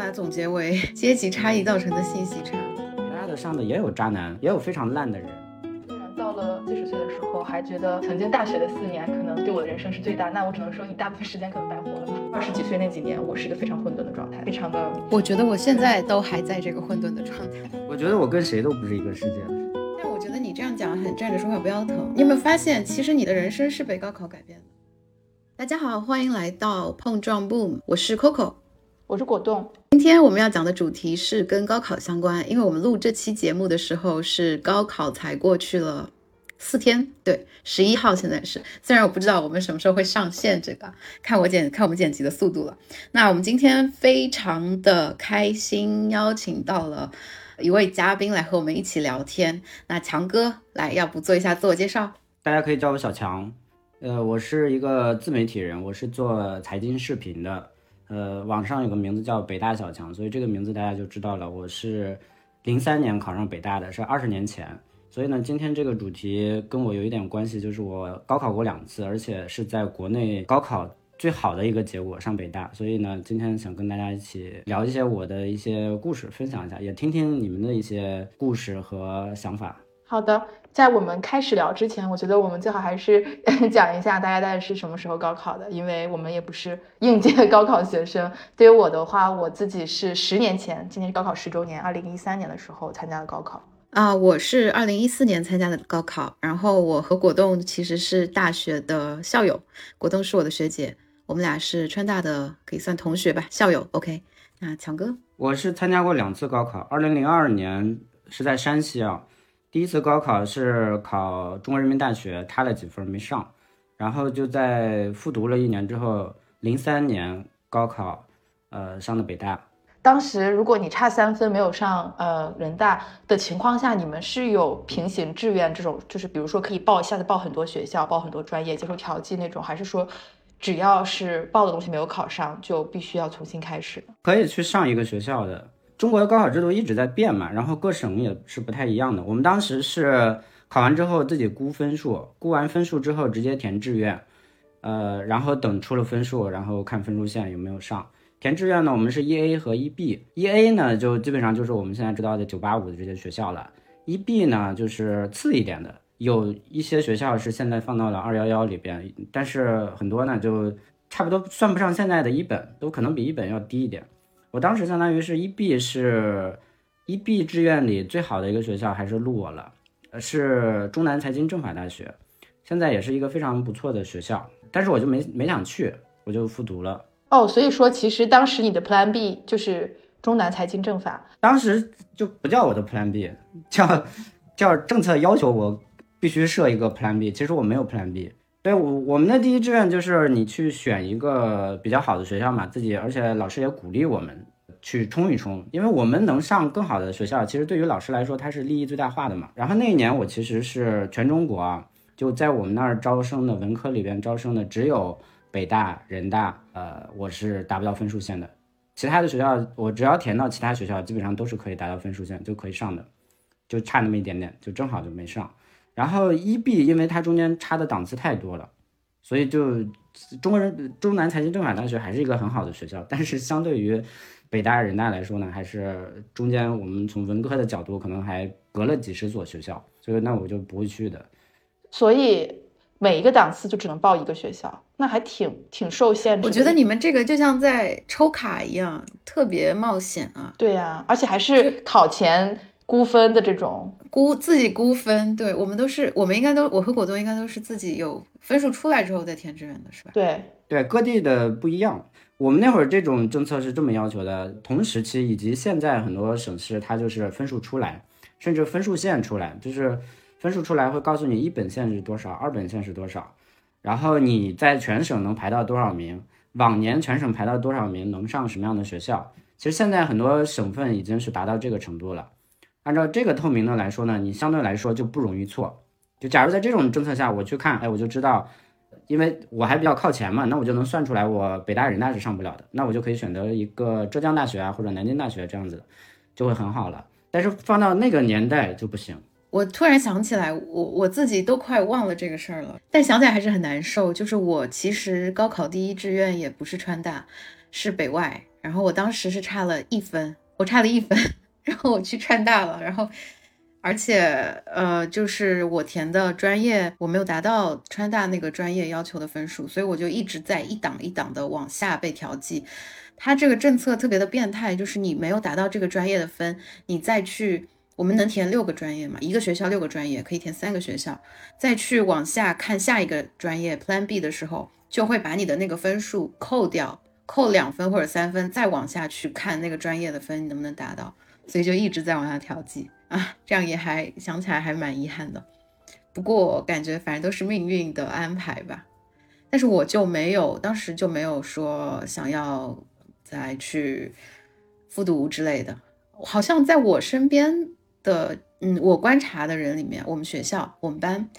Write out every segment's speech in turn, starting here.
把它总结为 阶级差异造成的信息差。北大的上的也有渣男，也有非常烂的人。虽然到了四十岁的时候，还觉得曾经大学的四年可能对我的人生是最大，那我只能说你大部分时间可能白活了吧。二十几岁那几年，我是一个非常混沌的状态，非常的。我觉得我现在都还在这个混沌的状态。我觉得我跟谁都不是一个世界的。但我觉得你这样讲很站着说话不腰疼。你有没有发现，其实你的人生是被高考改变的？大家好，欢迎来到碰撞 Boom，我是 Coco，我是果冻。今天我们要讲的主题是跟高考相关，因为我们录这期节目的时候是高考才过去了四天，对，十一号现在是。虽然我不知道我们什么时候会上线，这个看我剪看我们剪辑的速度了。那我们今天非常的开心，邀请到了一位嘉宾来和我们一起聊天。那强哥来，要不做一下自我介绍？大家可以叫我小强。呃，我是一个自媒体人，我是做财经视频的。呃，网上有个名字叫北大小强，所以这个名字大家就知道了。我是零三年考上北大的，是二十年前。所以呢，今天这个主题跟我有一点关系，就是我高考过两次，而且是在国内高考最好的一个结果上北大。所以呢，今天想跟大家一起聊一些我的一些故事，分享一下，也听听你们的一些故事和想法。好的。在我们开始聊之前，我觉得我们最好还是 讲一下大家大概是什么时候高考的，因为我们也不是应届高考学生。对于我的话，我自己是十年前，今年是高考十周年，二零一三年的时候参加的高考啊。我是二零一四年参加的高考，然后我和果冻其实是大学的校友，果冻是我的学姐，我们俩是川大的，可以算同学吧，校友。OK，那强哥，我是参加过两次高考，二零零二年是在山西啊。第一次高考是考中国人民大学，差了几分没上，然后就在复读了一年之后，零三年高考，呃，上的北大。当时如果你差三分没有上呃人大的情况下，你们是有平行志愿这种，就是比如说可以报一下子报很多学校，报很多专业，接受调剂那种，还是说只要是报的东西没有考上，就必须要重新开始？可以去上一个学校的。中国的高考制度一直在变嘛，然后各省也是不太一样的。我们当时是考完之后自己估分数，估完分数之后直接填志愿，呃，然后等出了分数，然后看分数线有没有上。填志愿呢，我们是一 A 和一 B，一 A 呢就基本上就是我们现在知道的九八五的这些学校了，一 B 呢就是次一点的，有一些学校是现在放到了二幺幺里边，但是很多呢就差不多算不上现在的一本，都可能比一本要低一点。我当时相当于是一 B 是一 B 志愿里最好的一个学校，还是录我了，是中南财经政法大学，现在也是一个非常不错的学校，但是我就没没想去，我就复读了。哦，所以说其实当时你的 Plan B 就是中南财经政法，当时就不叫我的 Plan B，叫叫政策要求我必须设一个 Plan B，其实我没有 Plan B。对我我们的第一志愿就是你去选一个比较好的学校嘛，自己而且老师也鼓励我们去冲一冲，因为我们能上更好的学校，其实对于老师来说他是利益最大化的嘛。然后那一年我其实是全中国啊，就在我们那儿招生的文科里边招生的只有北大、人大，呃，我是达不到分数线的，其他的学校我只要填到其他学校，基本上都是可以达到分数线就可以上的，就差那么一点点，就正好就没上。然后一 B，因为它中间差的档次太多了，所以就中国人中南财经政法大学还是一个很好的学校，但是相对于北大人大来说呢，还是中间我们从文科的角度可能还隔了几十所学校，所以那我就不会去的。所以每一个档次就只能报一个学校，那还挺挺受限制。我觉得你们这个就像在抽卡一样，特别冒险啊。对呀，而且还是考前。估分的这种估自己估分，对我们都是，我们应该都，我和果冻应该都是自己有分数出来之后再填志愿的，是吧？对对，各地的不一样。我们那会儿这种政策是这么要求的，同时期以及现在很多省市，它就是分数出来，甚至分数线出来，就是分数出来会告诉你一本线是多少，二本线是多少，然后你在全省能排到多少名，往年全省排到多少名，能上什么样的学校。其实现在很多省份已经是达到这个程度了。按照这个透明的来说呢，你相对来说就不容易错。就假如在这种政策下，我去看，哎，我就知道，因为我还比较靠前嘛，那我就能算出来我北大人大是上不了的，那我就可以选择一个浙江大学啊或者南京大学这样子，就会很好了。但是放到那个年代就不行。我突然想起来，我我自己都快忘了这个事儿了，但想起来还是很难受。就是我其实高考第一志愿也不是川大，是北外。然后我当时是差了一分，我差了一分，然后我去川大了，然后而且呃，就是我填的专业我没有达到川大那个专业要求的分数，所以我就一直在一档一档的往下被调剂。他这个政策特别的变态，就是你没有达到这个专业的分，你再去，我们能填六个专业嘛？一个学校六个专业，可以填三个学校，再去往下看下一个专业 Plan B 的时候，就会把你的那个分数扣掉，扣两分或者三分，再往下去看那个专业的分你能不能达到，所以就一直在往下调剂啊，这样也还想起来还蛮遗憾的。不过感觉反正都是命运的安排吧，但是我就没有，当时就没有说想要。再去复读之类的，好像在我身边的，嗯，我观察的人里面，我们学校、我们班，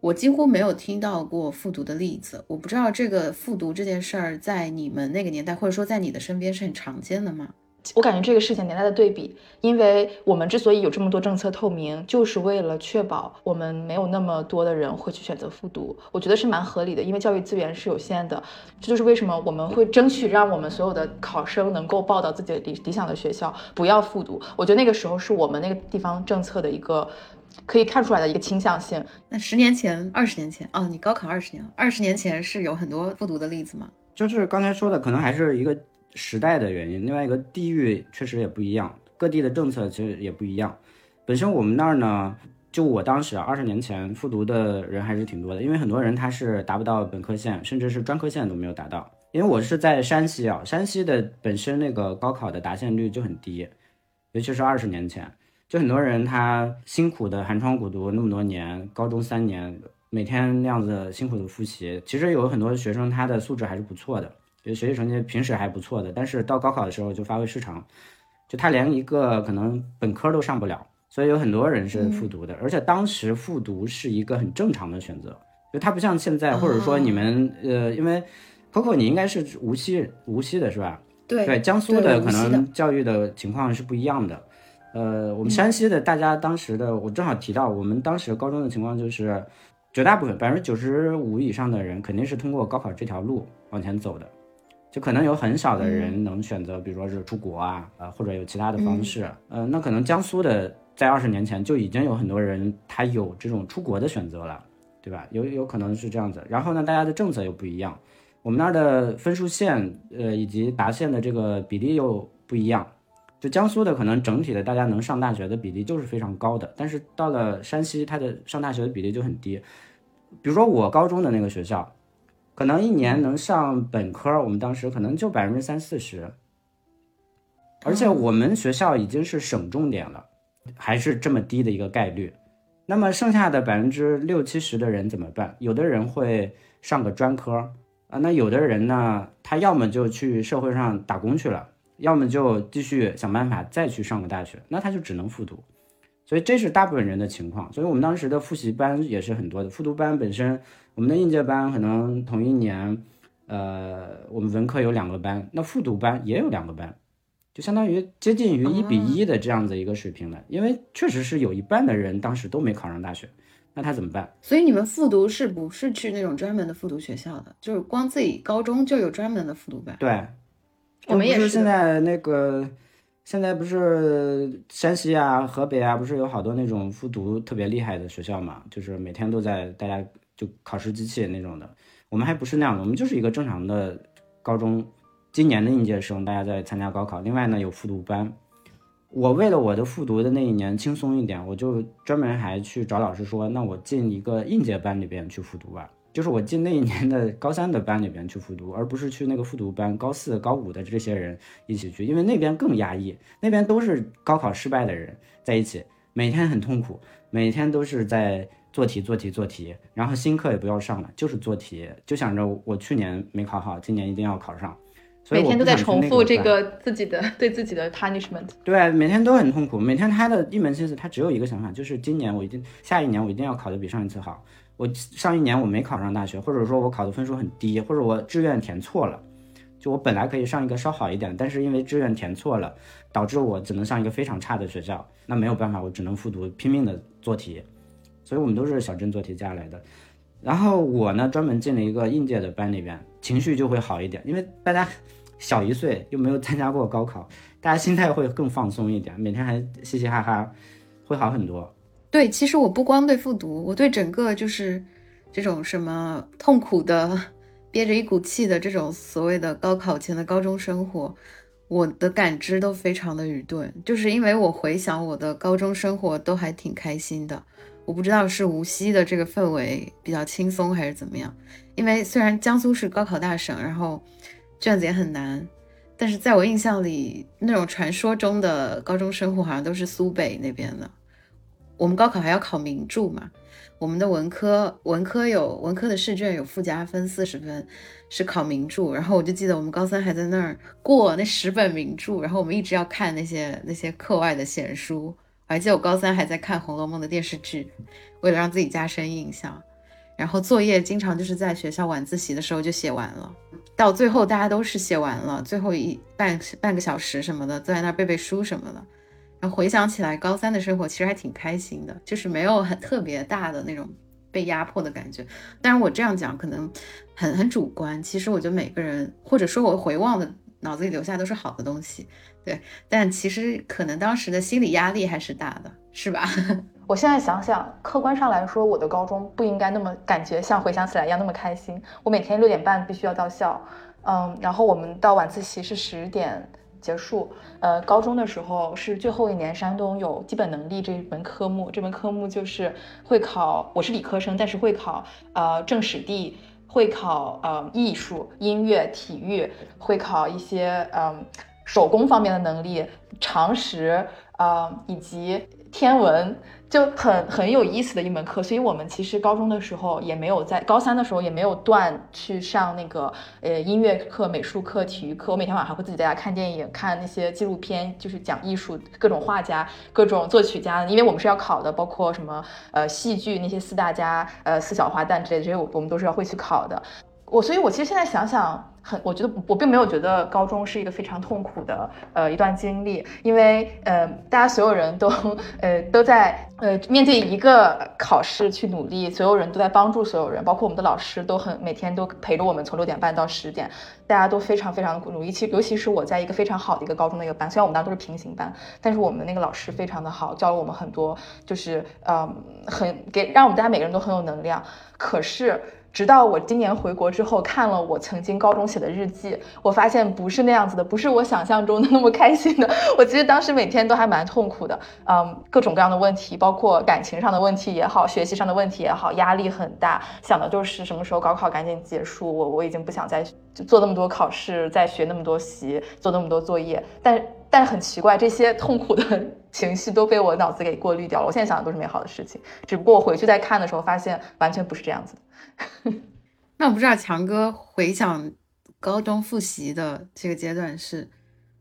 我几乎没有听到过复读的例子。我不知道这个复读这件事儿，在你们那个年代，或者说在你的身边是很常见的吗？我感觉这个事情年代的对比，因为我们之所以有这么多政策透明，就是为了确保我们没有那么多的人会去选择复读。我觉得是蛮合理的，因为教育资源是有限的。这就是为什么我们会争取让我们所有的考生能够报到自己的理理想的学校，不要复读。我觉得那个时候是我们那个地方政策的一个可以看出来的一个倾向性。那十年前、二十年前，哦，你高考二十年，二十年前是有很多复读的例子吗？就是刚才说的，可能还是一个。时代的原因，另外一个地域确实也不一样，各地的政策其实也不一样。本身我们那儿呢，就我当时二十年前复读的人还是挺多的，因为很多人他是达不到本科线，甚至是专科线都没有达到。因为我是在山西啊，山西的本身那个高考的达线率就很低，尤其是二十年前，就很多人他辛苦的寒窗苦读那么多年，高中三年，每天那样子辛苦的复习，其实有很多学生他的素质还是不错的。就学习成绩平时还不错的，但是到高考的时候就发挥失常，就他连一个可能本科都上不了，所以有很多人是复读的，而且当时复读是一个很正常的选择，就他不像现在，或者说你们呃，因为 Coco 你应该是无锡无锡的是吧？对对，江苏的可能教育的情况是不一样的，呃，我们山西的大家当时的我正好提到，我们当时高中的情况就是绝大部分百分之九十五以上的人肯定是通过高考这条路往前走的。就可能有很少的人能选择，比如说是出国啊，呃，或者有其他的方式，呃，那可能江苏的在二十年前就已经有很多人他有这种出国的选择了，对吧？有有可能是这样子。然后呢，大家的政策又不一样，我们那儿的分数线，呃，以及达线的这个比例又不一样。就江苏的可能整体的大家能上大学的比例就是非常高的，但是到了山西，它的上大学的比例就很低。比如说我高中的那个学校。可能一年能上本科，我们当时可能就百分之三四十，而且我们学校已经是省重点了，还是这么低的一个概率。那么剩下的百分之六七十的人怎么办？有的人会上个专科啊，那有的人呢，他要么就去社会上打工去了，要么就继续想办法再去上个大学，那他就只能复读。所以这是大部分人的情况，所以我们当时的复习班也是很多的。复读班本身，我们的应届班可能同一年，呃，我们文科有两个班，那复读班也有两个班，就相当于接近于一比一的这样子一个水平了。因为确实是有一半的人当时都没考上大学，那他怎么办？所以你们复读是不是去那种专门的复读学校的？就是光自己高中就有专门的复读班？对，我们也是现在那个。现在不是山西啊、河北啊，不是有好多那种复读特别厉害的学校嘛？就是每天都在大家就考试机器那种的。我们还不是那样的，我们就是一个正常的高中。今年的应届生大家在参加高考，另外呢有复读班。我为了我的复读的那一年轻松一点，我就专门还去找老师说，那我进一个应届班里边去复读吧。就是我进那一年的高三的班里边去复读，而不是去那个复读班高四、高五的这些人一起去，因为那边更压抑，那边都是高考失败的人在一起，每天很痛苦，每天都是在做题、做题、做题，然后新课也不要上了，就是做题，就想着我去年没考好，今年一定要考上，每天都在重复这个自己的 对自己的 punishment。对，每天都很痛苦，每天他的一门心思，他只有一个想法，就是今年我一定，下一年我一定要考得比上一次好。我上一年我没考上大学，或者说我考的分数很低，或者我志愿填错了，就我本来可以上一个稍好一点，但是因为志愿填错了，导致我只能上一个非常差的学校，那没有办法，我只能复读，拼命的做题，所以我们都是小镇做题家来的。然后我呢，专门进了一个应届的班里边，情绪就会好一点，因为大家小一岁，又没有参加过高考，大家心态会更放松一点，每天还嘻嘻哈哈，会好很多。对，其实我不光对复读，我对整个就是这种什么痛苦的、憋着一股气的这种所谓的高考前的高中生活，我的感知都非常的愚钝，就是因为我回想我的高中生活都还挺开心的。我不知道是无锡的这个氛围比较轻松还是怎么样，因为虽然江苏是高考大省，然后卷子也很难，但是在我印象里，那种传说中的高中生活好像都是苏北那边的。我们高考还要考名著嘛，我们的文科文科有文科的试卷有附加分四十分，是考名著。然后我就记得我们高三还在那儿过那十本名著，然后我们一直要看那些那些课外的闲书。我还记得我高三还在看《红楼梦》的电视剧，为了让自己加深印象。然后作业经常就是在学校晚自习的时候就写完了，到最后大家都是写完了，最后一半半个小时什么的，坐在那儿背背书什么的。然后回想起来，高三的生活其实还挺开心的，就是没有很特别大的那种被压迫的感觉。但是我这样讲可能很很主观，其实我觉得每个人或者说我回望的脑子里留下都是好的东西。对，但其实可能当时的心理压力还是大的，是吧？我现在想想，客观上来说，我的高中不应该那么感觉像回想起来一样那么开心。我每天六点半必须要到校，嗯，然后我们到晚自习是十点结束。呃，高中的时候是最后一年，山东有基本能力这一门科目，这门科目就是会考，我是理科生，但是会考呃政史地，会考呃艺术、音乐、体育，会考一些嗯。手工方面的能力、常识啊，以及天文，就很很有意思的一门课。所以，我们其实高中的时候也没有在高三的时候也没有断去上那个呃音乐课、美术课、体育课。我每天晚上会自己在家看电影、看那些纪录片，就是讲艺术、各种画家、各种作曲家。因为我们是要考的，包括什么呃戏剧那些四大家、呃四小花旦之类的，这些我我们都是要会去考的。我所以，我其实现在想想。很，我觉得我并没有觉得高中是一个非常痛苦的呃一段经历，因为呃大家所有人都呃都在呃面对一个考试去努力，所有人都在帮助所有人，包括我们的老师都很每天都陪着我们从六点半到十点，大家都非常非常的努力。其尤其是我在一个非常好的一个高中的一个班，虽然我们当时都是平行班，但是我们那个老师非常的好，教了我们很多，就是嗯很给让我们大家每个人都很有能量。可是。直到我今年回国之后，看了我曾经高中写的日记，我发现不是那样子的，不是我想象中的那么开心的。我其实当时每天都还蛮痛苦的，嗯，各种各样的问题，包括感情上的问题也好，学习上的问题也好，压力很大，想的就是什么时候高考赶紧结束，我我已经不想再做那么多考试，再学那么多习，做那么多作业。但但很奇怪，这些痛苦的 情绪都被我脑子给过滤掉了。我现在想的都是美好的事情，只不过我回去再看的时候，发现完全不是这样子的。那我不知道强哥回想高中复习的这个阶段是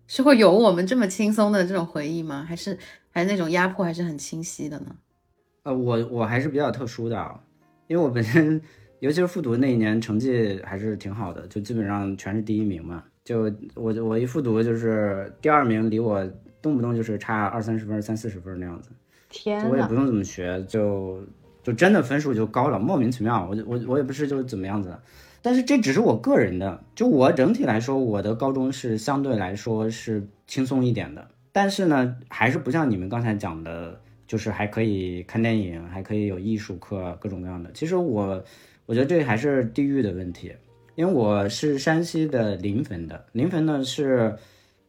是会有我们这么轻松的这种回忆吗？还是还是那种压迫还是很清晰的呢？呃，我我还是比较特殊的，因为我本身尤其是复读那一年成绩还是挺好的，就基本上全是第一名嘛。就我我一复读就是第二名，离我动不动就是差二三十分、三四十分那样子。天，我也不用怎么学就。就真的分数就高了，莫名其妙，我我我也不是就是怎么样子的，但是这只是我个人的，就我整体来说，我的高中是相对来说是轻松一点的，但是呢，还是不像你们刚才讲的，就是还可以看电影，还可以有艺术课，各种各样的。其实我我觉得这还是地域的问题，因为我是山西的临汾的，临汾呢是，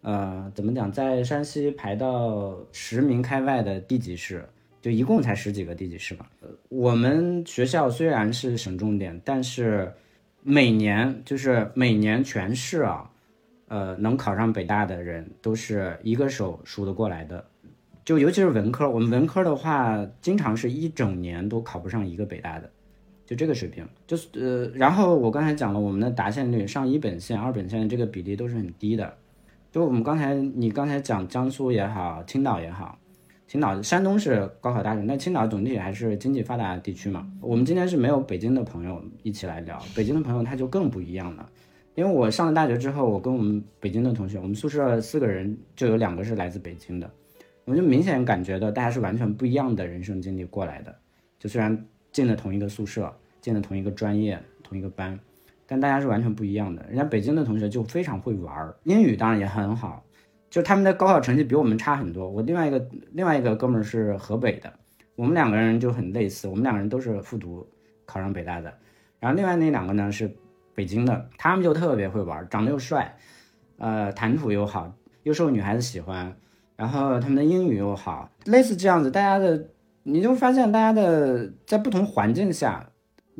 呃，怎么讲，在山西排到十名开外的地级市。就一共才十几个地级市嘛。我们学校虽然是省重点，但是每年就是每年全市啊，呃，能考上北大的人都是一个手数得过来的。就尤其是文科，我们文科的话，经常是一整年都考不上一个北大的，就这个水平。就是呃，然后我刚才讲了，我们的达线率上一本线、二本线这个比例都是很低的。就我们刚才你刚才讲江苏也好，青岛也好。青岛、山东是高考大省，但青岛总体还是经济发达地区嘛。我们今天是没有北京的朋友一起来聊，北京的朋友他就更不一样了。因为我上了大学之后，我跟我们北京的同学，我们宿舍四个人就有两个是来自北京的，我就明显感觉到大家是完全不一样的人生经历过来的。就虽然进了同一个宿舍，进了同一个专业、同一个班，但大家是完全不一样的。人家北京的同学就非常会玩儿，英语当然也很好，就他们的高考成绩比我们差很多。我另外一个另外一个哥们是河北的，我们两个人就很类似，我们两个人都是复读考上北大的。然后另外那两个呢是北京的，他们就特别会玩，长得又帅，呃，谈吐又好，又受女孩子喜欢，然后他们的英语又好，类似这样子，大家的你就发现大家的在不同环境下。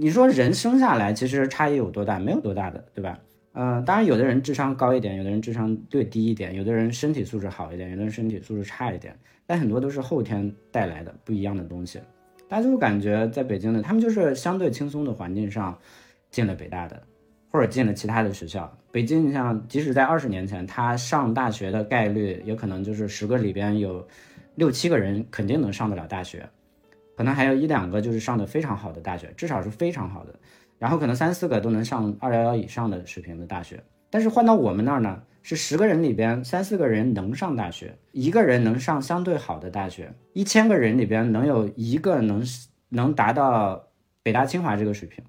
你说人生下来其实差异有多大？没有多大的，对吧？嗯，当然有的人智商高一点，有的人智商略低一点，有的人身体素质好一点，有的人身体素质差一点，但很多都是后天带来的不一样的东西。大家就感觉在北京的，他们就是相对轻松的环境上进了北大的，或者进了其他的学校。北京，你像即使在二十年前，他上大学的概率也可能就是十个里边有六七个人肯定能上得了大学。可能还有一两个就是上的非常好的大学，至少是非常好的，然后可能三四个都能上二幺幺以上的水平的大学。但是换到我们那儿呢，是十个人里边三四个人能上大学，一个人能上相对好的大学，一千个人里边能有一个能能达到北大清华这个水平，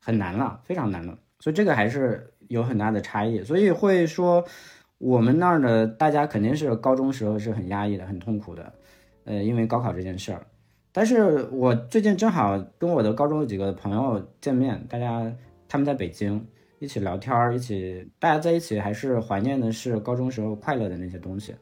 很难了，非常难了。所以这个还是有很大的差异。所以会说我们那儿的大家肯定是高中时候是很压抑的，很痛苦的，呃，因为高考这件事儿。但是我最近正好跟我的高中有几个朋友见面，大家他们在北京一起聊天儿，一起大家在一起还是怀念的是高中时候快乐的那些东西，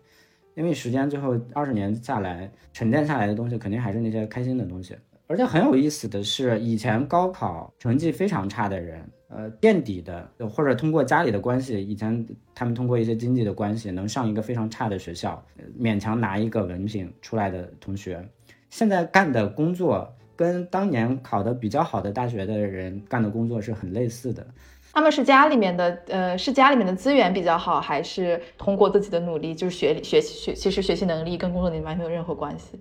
因为时间最后二十年下来沉淀下来的东西，肯定还是那些开心的东西。而且很有意思的是，以前高考成绩非常差的人，呃，垫底的或者通过家里的关系，以前他们通过一些经济的关系能上一个非常差的学校，勉强拿一个文凭出来的同学。现在干的工作跟当年考的比较好的大学的人干的工作是很类似的。他们是家里面的，呃，是家里面的资源比较好，还是通过自己的努力？就是学学习学，其实学习能力跟工作能力完全没有任何关系。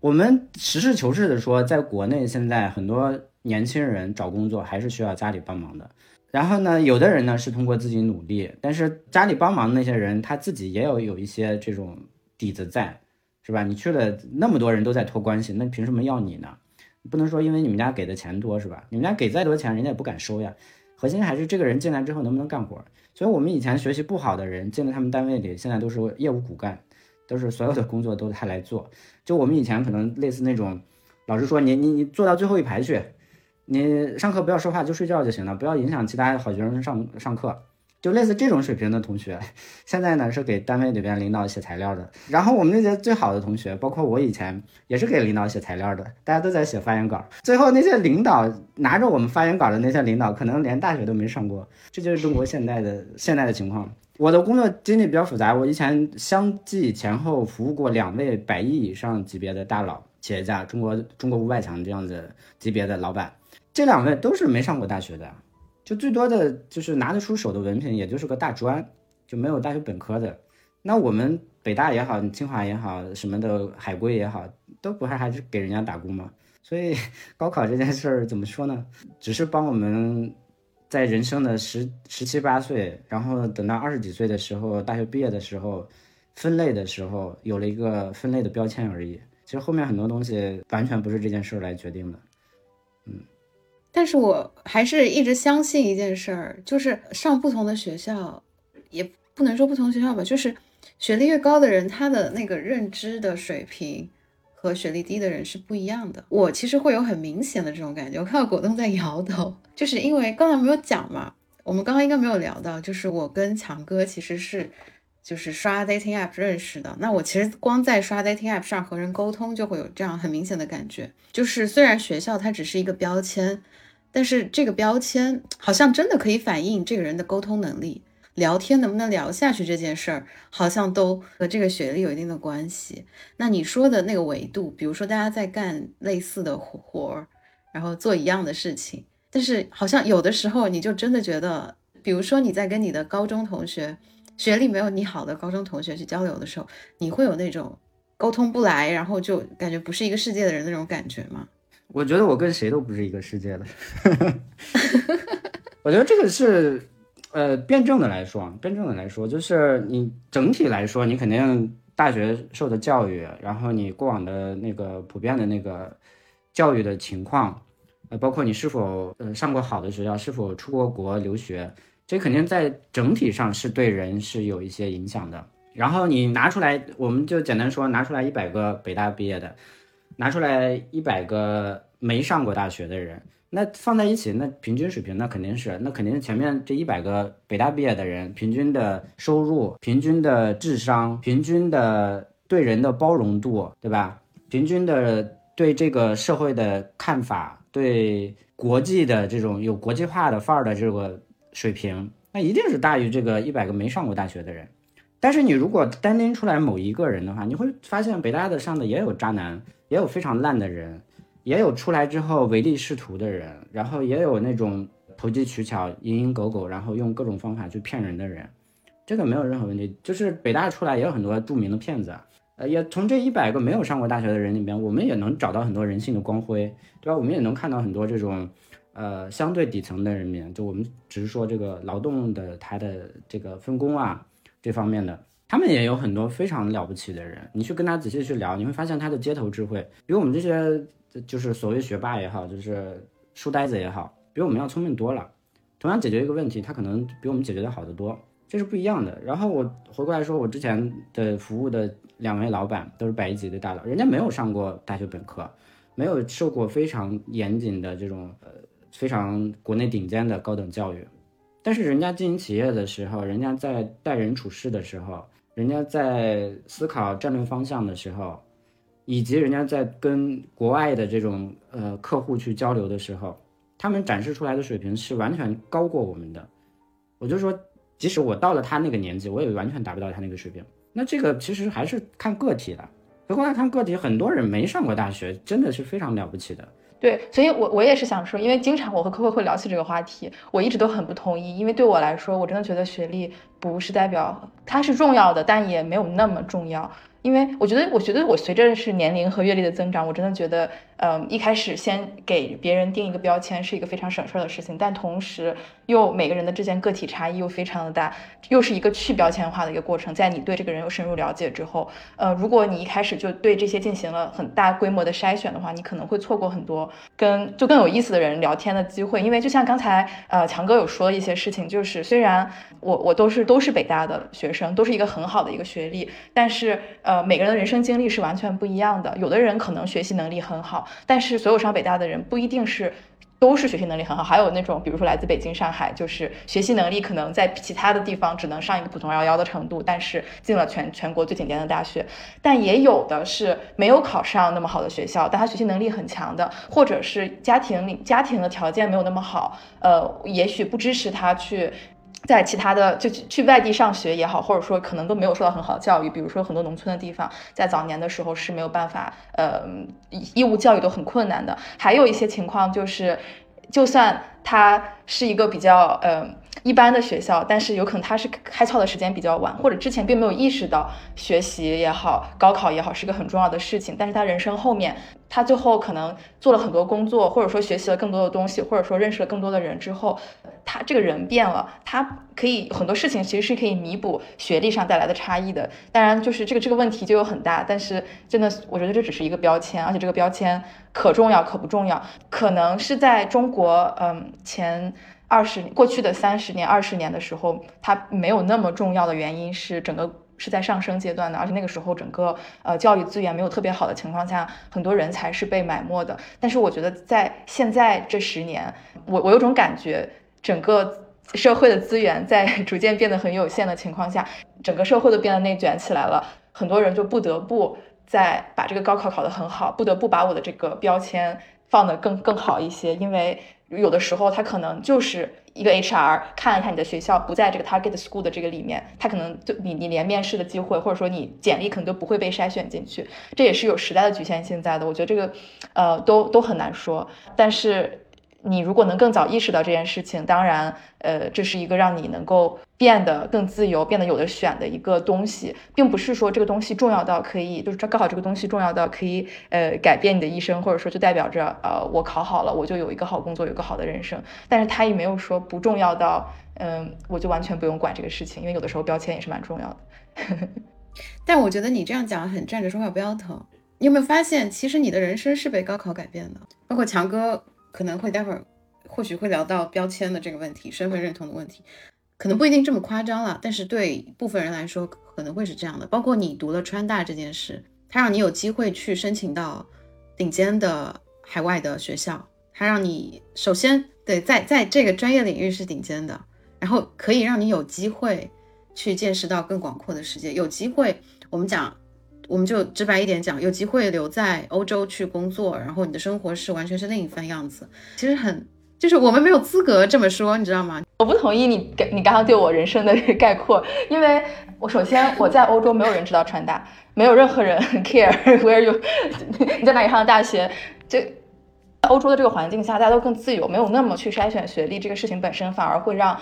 我们实事求是的说，在国内现在很多年轻人找工作还是需要家里帮忙的。然后呢，有的人呢是通过自己努力，但是家里帮忙的那些人他自己也有有一些这种底子在。是吧？你去了那么多人都在托关系，那凭什么要你呢？不能说因为你们家给的钱多是吧？你们家给再多钱，人家也不敢收呀。核心还是这个人进来之后能不能干活。所以我们以前学习不好的人进了他们单位里，现在都是业务骨干，都是所有的工作都他来做。就我们以前可能类似那种，老师说你你你坐到最后一排去，你上课不要说话就睡觉就行了，不要影响其他好学生上上课。就类似这种水平的同学，现在呢是给单位里边领导写材料的。然后我们那些最好的同学，包括我以前也是给领导写材料的，大家都在写发言稿。最后那些领导拿着我们发言稿的那些领导，可能连大学都没上过。这就是中国现在的现在的情况。我的工作经历比较复杂，我以前相继前后服务过两位百亿以上级别的大佬企业家，中国中国五百强这样子级别的老板，这两位都是没上过大学的。就最多的就是拿得出手的文凭，也就是个大专，就没有大学本科的。那我们北大也好，清华也好，什么的海归也好，都不是还是给人家打工吗？所以 高考这件事儿怎么说呢？只是帮我们在人生的十十七八岁，然后等到二十几岁的时候，大学毕业的时候，分类的时候有了一个分类的标签而已。其实后面很多东西完全不是这件事儿来决定的。嗯但是我还是一直相信一件事儿，就是上不同的学校，也不能说不同学校吧，就是学历越高的人，他的那个认知的水平和学历低的人是不一样的。我其实会有很明显的这种感觉。我看到果冻在摇头，就是因为刚才没有讲嘛，我们刚刚应该没有聊到，就是我跟强哥其实是就是刷 dating app 认识的。那我其实光在刷 dating app 上和人沟通，就会有这样很明显的感觉，就是虽然学校它只是一个标签。但是这个标签好像真的可以反映这个人的沟通能力，聊天能不能聊下去这件事儿，好像都和这个学历有一定的关系。那你说的那个维度，比如说大家在干类似的活儿，然后做一样的事情，但是好像有的时候你就真的觉得，比如说你在跟你的高中同学，学历没有你好的高中同学去交流的时候，你会有那种沟通不来，然后就感觉不是一个世界的人那种感觉吗？我觉得我跟谁都不是一个世界的，我觉得这个是，呃，辩证的来说，辩证的来说，就是你整体来说，你肯定大学受的教育，然后你过往的那个普遍的那个教育的情况，呃，包括你是否呃上过好的学校，是否出过国留学，这肯定在整体上是对人是有一些影响的。然后你拿出来，我们就简单说，拿出来一百个北大毕业的，拿出来一百个没上过大学的人，那放在一起，那平均水平那肯定是，那肯定是前面这一百个北大毕业的人，平均的收入、平均的智商、平均的对人的包容度，对吧？平均的对这个社会的看法。对国际的这种有国际化的范儿的这个水平，那一定是大于这个一百个没上过大学的人。但是你如果单拎出来某一个人的话，你会发现北大的上的也有渣男，也有非常烂的人，也有出来之后唯利是图的人，然后也有那种投机取巧、蝇营狗苟，然后用各种方法去骗人的人。这个没有任何问题。就是北大出来也有很多著名的骗子。呃，也从这一百个没有上过大学的人里面，我们也能找到很多人性的光辉，对吧？我们也能看到很多这种，呃，相对底层的人民，就我们只是说这个劳动的他的这个分工啊这方面的，他们也有很多非常了不起的人。你去跟他仔细去聊，你会发现他的街头智慧比我们这些就是所谓学霸也好，就是书呆子也好，比我们要聪明多了。同样解决一个问题，他可能比我们解决的好得多，这是不一样的。然后我回过来说，我之前的服务的。两位老板都是百亿级的大佬，人家没有上过大学本科，没有受过非常严谨的这种呃非常国内顶尖的高等教育，但是人家经营企业的时候，人家在待人处事的时候，人家在思考战略方向的时候，以及人家在跟国外的这种呃客户去交流的时候，他们展示出来的水平是完全高过我们的。我就说，即使我到了他那个年纪，我也完全达不到他那个水平。那这个其实还是看个体的，回过来看个体，很多人没上过大学，真的是非常了不起的。对，所以我我也是想说，因为经常我和客户会聊起这个话题，我一直都很不同意，因为对我来说，我真的觉得学历不是代表它是重要的，但也没有那么重要。因为我觉得，我觉得我随着是年龄和阅历的增长，我真的觉得，嗯，一开始先给别人定一个标签是一个非常省事儿的事情，但同时又每个人的之间个体差异又非常的大，又是一个去标签化的一个过程。在你对这个人有深入了解之后，呃，如果你一开始就对这些进行了很大规模的筛选的话，你可能会错过很多跟就更有意思的人聊天的机会。因为就像刚才呃强哥有说一些事情，就是虽然我我都是都是北大的学生，都是一个很好的一个学历，但是呃。呃，每个人的人生经历是完全不一样的。有的人可能学习能力很好，但是所有上北大的人不一定是都是学习能力很好。还有那种，比如说来自北京、上海，就是学习能力可能在其他的地方只能上一个普通二幺幺的程度，但是进了全全国最顶尖的大学。但也有的是没有考上那么好的学校，但他学习能力很强的，或者是家庭里家庭的条件没有那么好，呃，也许不支持他去。在其他的就去外地上学也好，或者说可能都没有受到很好的教育，比如说很多农村的地方，在早年的时候是没有办法，呃，义务教育都很困难的。还有一些情况就是，就算他是一个比较呃一般的学校，但是有可能他是开窍的时间比较晚，或者之前并没有意识到学习也好，高考也好是个很重要的事情，但是他人生后面。他最后可能做了很多工作，或者说学习了更多的东西，或者说认识了更多的人之后，他这个人变了，他可以很多事情其实是可以弥补学历上带来的差异的。当然，就是这个这个问题就有很大，但是真的，我觉得这只是一个标签，而且这个标签可重要可不重要。可能是在中国，嗯，前二十过去的三十年、二十年的时候，它没有那么重要的原因是整个。是在上升阶段的，而且那个时候整个呃教育资源没有特别好的情况下，很多人才是被埋没的。但是我觉得在现在这十年，我我有种感觉，整个社会的资源在逐渐变得很有限的情况下，整个社会都变得内卷起来了，很多人就不得不在把这个高考考得很好，不得不把我的这个标签放得更更好一些，因为有的时候他可能就是。一个 HR 看一下你的学校不在这个 target school 的这个里面，他可能就你你连面试的机会，或者说你简历可能都不会被筛选进去，这也是有时代的局限性在的。我觉得这个，呃，都都很难说，但是。你如果能更早意识到这件事情，当然，呃，这是一个让你能够变得更自由、变得有的选的一个东西，并不是说这个东西重要到可以，就是高考这个东西重要到可以，呃，改变你的一生，或者说就代表着，呃，我考好了，我就有一个好工作，有个好的人生。但是它也没有说不重要到，嗯，我就完全不用管这个事情，因为有的时候标签也是蛮重要的。但我觉得你这样讲很站着说话不腰疼。你有没有发现，其实你的人生是被高考改变的？包括强哥。可能会待会儿或许会聊到标签的这个问题，身份认同的问题，可能不一定这么夸张了，但是对部分人来说可能会是这样的。包括你读了川大这件事，它让你有机会去申请到顶尖的海外的学校，它让你首先对在在这个专业领域是顶尖的，然后可以让你有机会去见识到更广阔的世界，有机会我们讲。我们就直白一点讲，有机会留在欧洲去工作，然后你的生活是完全是另一番样子。其实很，就是我们没有资格这么说，你知道吗？我不同意你你刚刚对我人生的概括，因为我首先我在欧洲没有人知道川大，没有任何人 care where you 你在哪里上的大学。这欧洲的这个环境下，大家都更自由，没有那么去筛选学历这个事情本身，反而会让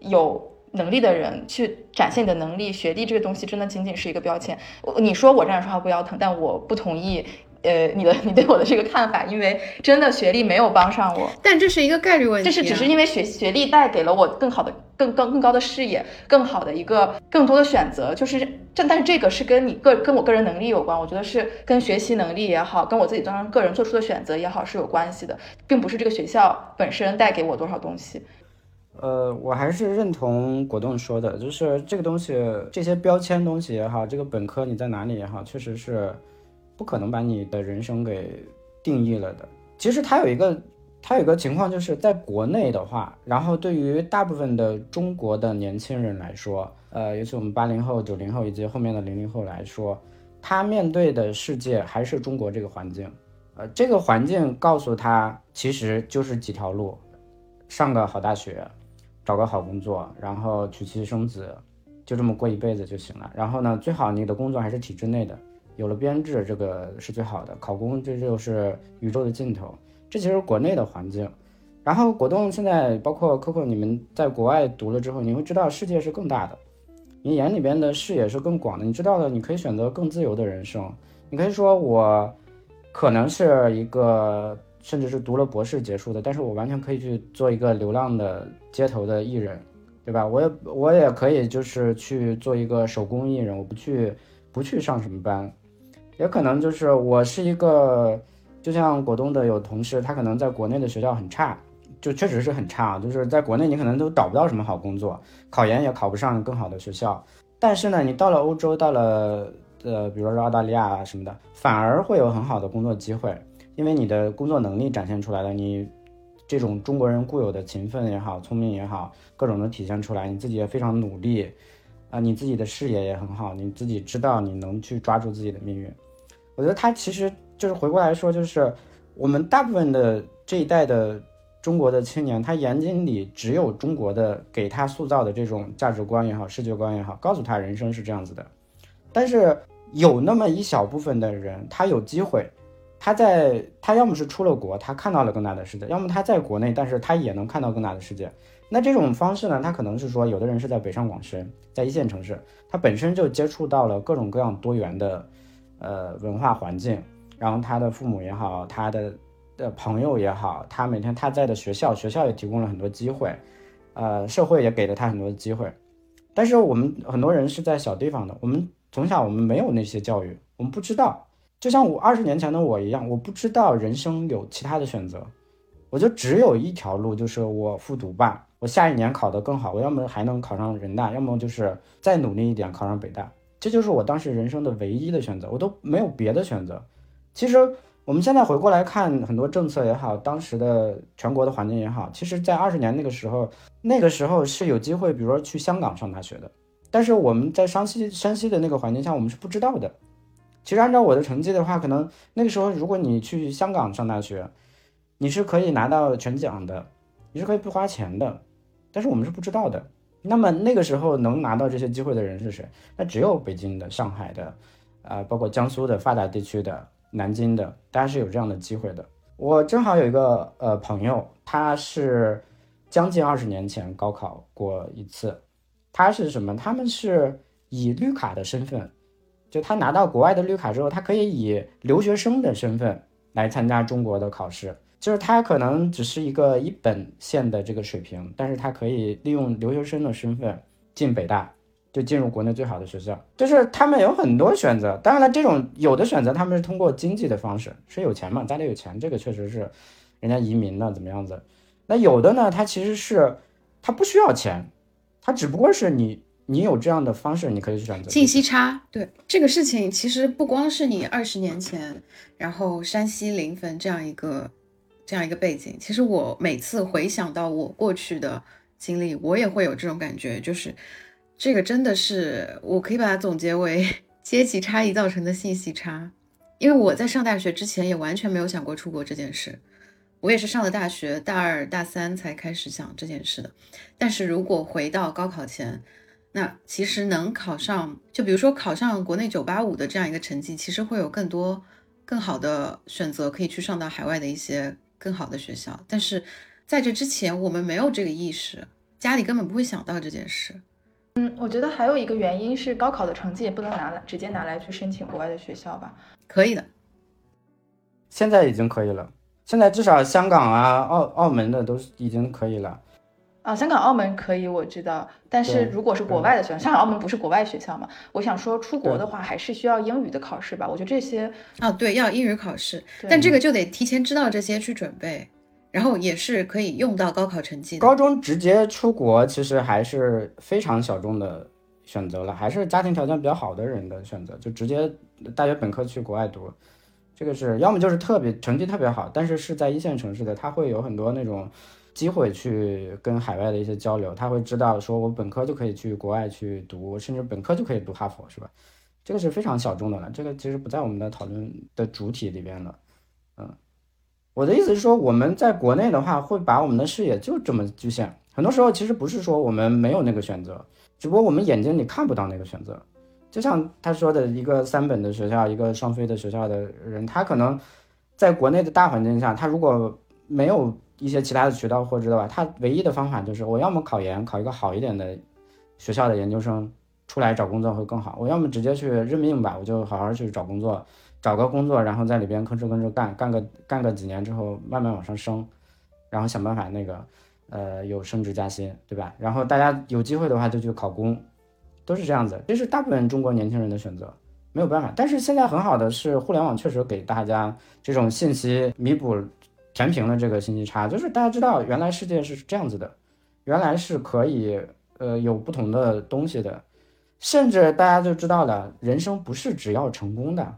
有。能力的人去展现你的能力，学历这个东西真的仅仅是一个标签。你说我这样说话不腰疼，但我不同意。呃，你的 你对我的这个看法，因为真的学历没有帮上我。但这是一个概率问题。这是只是因为学学历带给了我更好的、更更更高的视野，更好的一个更多的选择。就是这，但是这个是跟你个跟我个人能力有关。我觉得是跟学习能力也好，跟我自己当个人做出的选择也好是有关系的，并不是这个学校本身带给我多少东西。呃，我还是认同果冻说的，就是这个东西，这些标签东西也好，这个本科你在哪里也好，确实是不可能把你的人生给定义了的。其实它有一个，它有一个情况，就是在国内的话，然后对于大部分的中国的年轻人来说，呃，尤其我们八零后、九零后以及后面的零零后来说，他面对的世界还是中国这个环境，呃，这个环境告诉他，其实就是几条路，上个好大学。找个好工作，然后娶妻生子，就这么过一辈子就行了。然后呢，最好你的工作还是体制内的，有了编制，这个是最好的。考公这就是宇宙的尽头。这其实国内的环境。然后果冻现在包括 Coco，你们在国外读了之后，你会知道世界是更大的，你眼里边的视野是更广的。你知道的，你可以选择更自由的人生。你可以说我可能是一个。甚至是读了博士结束的，但是我完全可以去做一个流浪的街头的艺人，对吧？我也我也可以就是去做一个手工艺人，我不去不去上什么班，也可能就是我是一个，就像果冻的有同事，他可能在国内的学校很差，就确实是很差，就是在国内你可能都找不到什么好工作，考研也考不上更好的学校，但是呢，你到了欧洲，到了呃，比如说澳大利亚啊什么的，反而会有很好的工作机会。因为你的工作能力展现出来了，你这种中国人固有的勤奋也好、聪明也好，各种都体现出来。你自己也非常努力，啊，你自己的视野也很好，你自己知道你能去抓住自己的命运。我觉得他其实就是回过来说，就是我们大部分的这一代的中国的青年，他眼睛里只有中国的给他塑造的这种价值观也好、世界观也好，告诉他人生是这样子的。但是有那么一小部分的人，他有机会。他在他要么是出了国，他看到了更大的世界；要么他在国内，但是他也能看到更大的世界。那这种方式呢？他可能是说，有的人是在北上广深，在一线城市，他本身就接触到了各种各样多元的，呃，文化环境。然后他的父母也好，他的的朋友也好，他每天他在的学校，学校也提供了很多机会，呃，社会也给了他很多的机会。但是我们很多人是在小地方的，我们从小我们没有那些教育，我们不知道。就像我二十年前的我一样，我不知道人生有其他的选择，我就只有一条路，就是我复读吧，我下一年考得更好，我要么还能考上人大，要么就是再努力一点考上北大，这就是我当时人生的唯一的选择，我都没有别的选择。其实我们现在回过来看很多政策也好，当时的全国的环境也好，其实在二十年那个时候，那个时候是有机会，比如说去香港上大学的，但是我们在山西山西的那个环境下，我们是不知道的。其实按照我的成绩的话，可能那个时候如果你去香港上大学，你是可以拿到全奖的，你是可以不花钱的。但是我们是不知道的。那么那个时候能拿到这些机会的人是谁？那只有北京的、上海的，啊，包括江苏的发达地区的、南京的，大家是有这样的机会的。我正好有一个呃朋友，他是将近二十年前高考过一次，他是什么？他们是以绿卡的身份。就他拿到国外的绿卡之后，他可以以留学生的身份来参加中国的考试。就是他可能只是一个一本线的这个水平，但是他可以利用留学生的身份进北大，就进入国内最好的学校。就是他们有很多选择。当然了，这种有的选择他们是通过经济的方式，是有钱嘛，家里有钱，这个确实是人家移民的怎么样子。那有的呢，他其实是他不需要钱，他只不过是你你有这样的方式，你可以去选择信息差。对这个事情，其实不光是你二十年前，然后山西临汾这样一个这样一个背景，其实我每次回想到我过去的经历，我也会有这种感觉，就是这个真的是我可以把它总结为 阶级差异造成的信息差。因为我在上大学之前也完全没有想过出国这件事。我也是上了大学，大二大三才开始想这件事的。但是如果回到高考前，那其实能考上，就比如说考上国内九八五的这样一个成绩，其实会有更多更好的选择，可以去上到海外的一些更好的学校。但是在这之前，我们没有这个意识，家里根本不会想到这件事。嗯，我觉得还有一个原因是高考的成绩也不能拿来直接拿来去申请国外的学校吧？可以的，现在已经可以了。现在至少香港啊、澳澳门的都是已经可以了。啊，香港、澳门可以，我知道。但是如果是国外的学校，香港、澳门不是国外学校嘛？我想说，出国的话还是需要英语的考试吧？我觉得这些啊，对，要英语考试，但这个就得提前知道这些去准备，然后也是可以用到高考成绩。高中直接出国其实还是非常小众的选择了，还是家庭条件比较好的人的选择，就直接大学本科去国外读。这个是要么就是特别成绩特别好，但是是在一线城市的，他会有很多那种机会去跟海外的一些交流，他会知道说我本科就可以去国外去读，甚至本科就可以读哈佛，是吧？这个是非常小众的了，这个其实不在我们的讨论的主体里边了。嗯，我的意思是说，我们在国内的话，会把我们的视野就这么局限，很多时候其实不是说我们没有那个选择，只不过我们眼睛里看不到那个选择。就像他说的一个三本的学校，一个双非的学校的人，他可能在国内的大环境下，他如果没有一些其他的渠道获知的话，他唯一的方法就是我要么考研，考一个好一点的学校的研究生出来找工作会更好；我要么直接去认命吧，我就好好去找工作，找个工作，然后在里边吭哧吭哧干，干个干个几年之后，慢慢往上升，然后想办法那个呃有升职加薪，对吧？然后大家有机会的话就去考公。都是这样子，这是大部分中国年轻人的选择，没有办法。但是现在很好的是，互联网确实给大家这种信息弥补、填平了这个信息差，就是大家知道原来世界是这样子的，原来是可以呃有不同的东西的，甚至大家就知道了，人生不是只要成功的，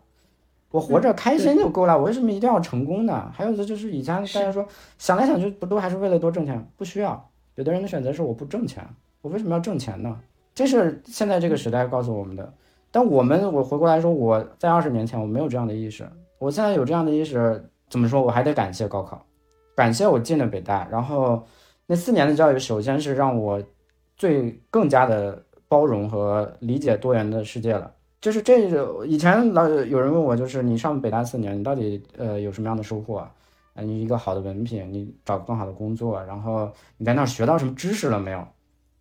我活着开心就够了，我为什么一定要成功呢？还有的就是以前大家说想来想去不都还是为了多挣钱？不需要，有的人的选择是我不挣钱，我为什么要挣钱呢？这是现在这个时代告诉我们的，但我们我回过来说，我在二十年前我没有这样的意识，我现在有这样的意识，怎么说？我还得感谢高考，感谢我进了北大，然后那四年的教育，首先是让我最更加的包容和理解多元的世界了。就是这以前老有人问我，就是你上北大四年，你到底呃有什么样的收获？啊，你一个好的文凭，你找更好的工作，然后你在那儿学到什么知识了没有？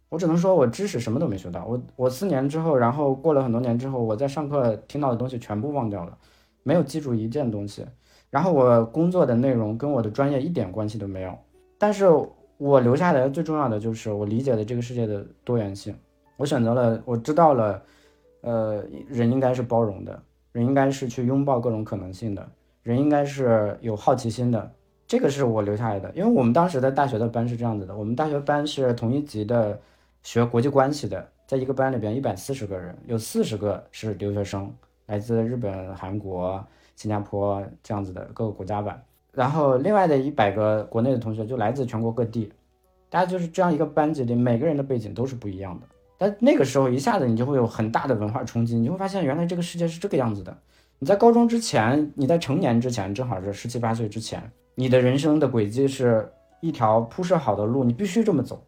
我只能说，我知识什么都没学到。我我四年之后，然后过了很多年之后，我在上课听到的东西全部忘掉了，没有记住一件东西。然后我工作的内容跟我的专业一点关系都没有。但是我留下来最重要的就是我理解了这个世界的多元性。我选择了，我知道了，呃，人应该是包容的，人应该是去拥抱各种可能性的，人应该是有好奇心的。这个是我留下来的，因为我们当时的大学的班是这样子的，我们大学班是同一级的。学国际关系的，在一个班里边一百四十个人，有四十个是留学生，来自日本、韩国、新加坡这样子的各个国家吧。然后另外的一百个国内的同学就来自全国各地，大家就是这样一个班级里，每个人的背景都是不一样的。但那个时候一下子你就会有很大的文化冲击，你会发现原来这个世界是这个样子的。你在高中之前，你在成年之前，正好是十七八岁之前，你的人生的轨迹是一条铺设好的路，你必须这么走。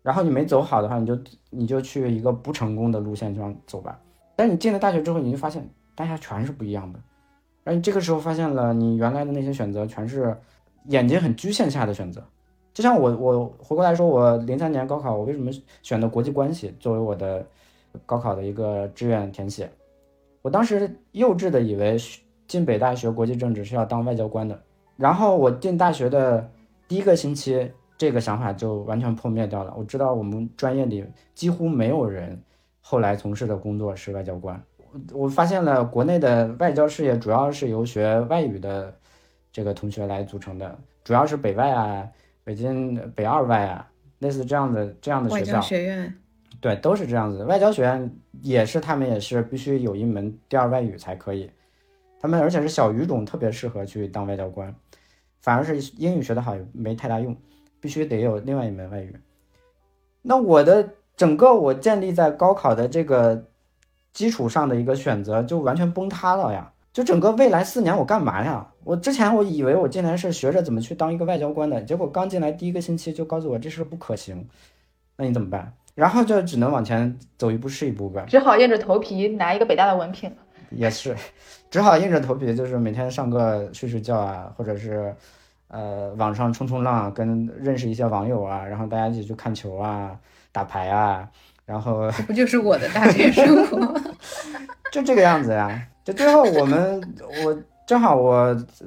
然后你没走好的话，你就你就去一个不成功的路线上走吧。但你进了大学之后，你就发现大家全是不一样的。然后你这个时候发现了，你原来的那些选择全是眼睛很局限下的选择。就像我我回过来说，我零三年高考，我为什么选择国际关系作为我的高考的一个志愿填写？我当时幼稚的以为进北大学国际政治是要当外交官的。然后我进大学的第一个星期。这个想法就完全破灭掉了。我知道我们专业里几乎没有人后来从事的工作是外交官。我发现了国内的外交事业主要是由学外语的这个同学来组成的，主要是北外啊、北京北二外啊，类似这样的这样的学校，学院，对，都是这样子的。外交学院也是，他们也是必须有一门第二外语才可以。他们而且是小语种，特别适合去当外交官，反而是英语学得好也没太大用，必须得有另外一门外语。那我的整个我建立在高考的这个基础上的一个选择就完全崩塌了呀！就整个未来四年我干嘛呀？我之前我以为我进来是学着怎么去当一个外交官的，结果刚进来第一个星期就告诉我这事不可行，那你怎么办？然后就只能往前走一步是一步呗。只好硬着头皮拿一个北大的文凭。也是，只好硬着头皮，就是每天上课睡睡觉啊，或者是，呃，网上冲冲浪，跟认识一些网友啊，然后大家一起去看球啊、打牌啊，然后这不就是我的大学生活吗？就这个样子呀。就最后我们，我正好我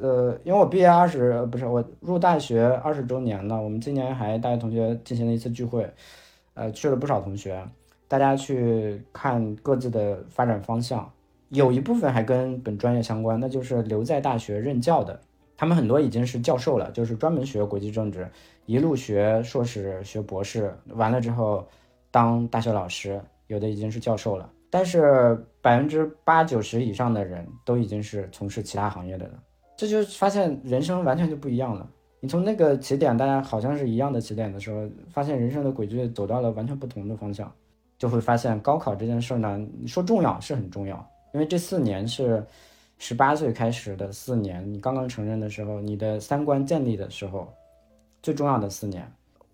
呃，因为我毕业二十，不是我入大学二十周年了，我们今年还大学同学进行了一次聚会，呃，去了不少同学，大家去看各自的发展方向。有一部分还跟本专业相关，那就是留在大学任教的，他们很多已经是教授了，就是专门学国际政治，一路学硕士、学博士，完了之后当大学老师，有的已经是教授了。但是百分之八九十以上的人都已经是从事其他行业的了，这就发现人生完全就不一样了。你从那个起点，大家好像是一样的起点的时候，发现人生的轨迹走到了完全不同的方向，就会发现高考这件事呢，你说重要是很重要。因为这四年是十八岁开始的四年，你刚刚成人的时候，你的三观建立的时候，最重要的四年。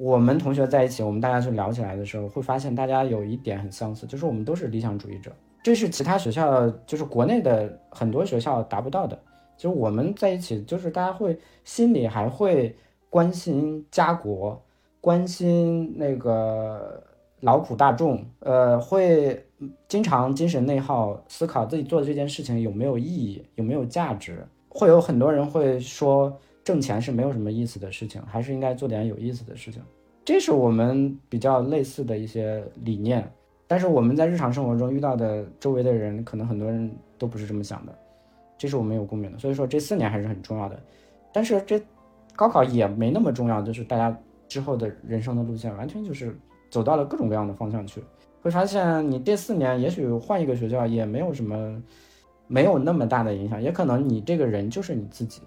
我们同学在一起，我们大家去聊起来的时候，会发现大家有一点很相似，就是我们都是理想主义者，这是其他学校，就是国内的很多学校达不到的。就是我们在一起，就是大家会心里还会关心家国，关心那个。劳苦大众，呃，会经常精神内耗，思考自己做的这件事情有没有意义，有没有价值。会有很多人会说，挣钱是没有什么意思的事情，还是应该做点有意思的事情。这是我们比较类似的一些理念。但是我们在日常生活中遇到的周围的人，可能很多人都不是这么想的。这是我们有共鸣的。所以说这四年还是很重要的。但是这高考也没那么重要，就是大家之后的人生的路线完全就是。走到了各种各样的方向去，会发现你第四年也许换一个学校也没有什么，没有那么大的影响，也可能你这个人就是你自己，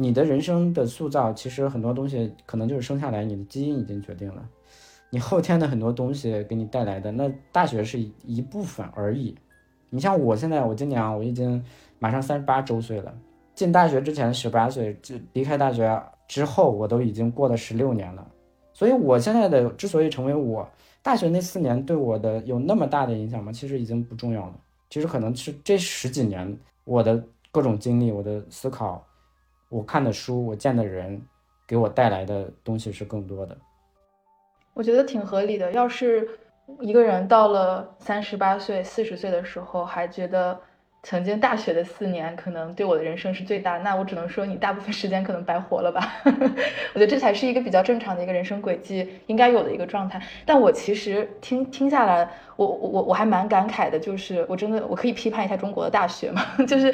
你的人生的塑造其实很多东西可能就是生下来你的基因已经决定了，你后天的很多东西给你带来的，那大学是一部分而已。你像我现在，我今年啊，我已经马上三十八周岁了，进大学之前十八岁，就离开大学之后，我都已经过了十六年了。所以，我现在的之所以成为我大学那四年对我的有那么大的影响吗？其实已经不重要了。其实可能是这十几年我的各种经历、我的思考、我看的书、我见的人，给我带来的东西是更多的。我觉得挺合理的。要是一个人到了三十八岁、四十岁的时候，还觉得。曾经大学的四年，可能对我的人生是最大。那我只能说，你大部分时间可能白活了吧。我觉得这才是一个比较正常的一个人生轨迹应该有的一个状态。但我其实听听下来，我我我还蛮感慨的，就是我真的我可以批判一下中国的大学嘛？就是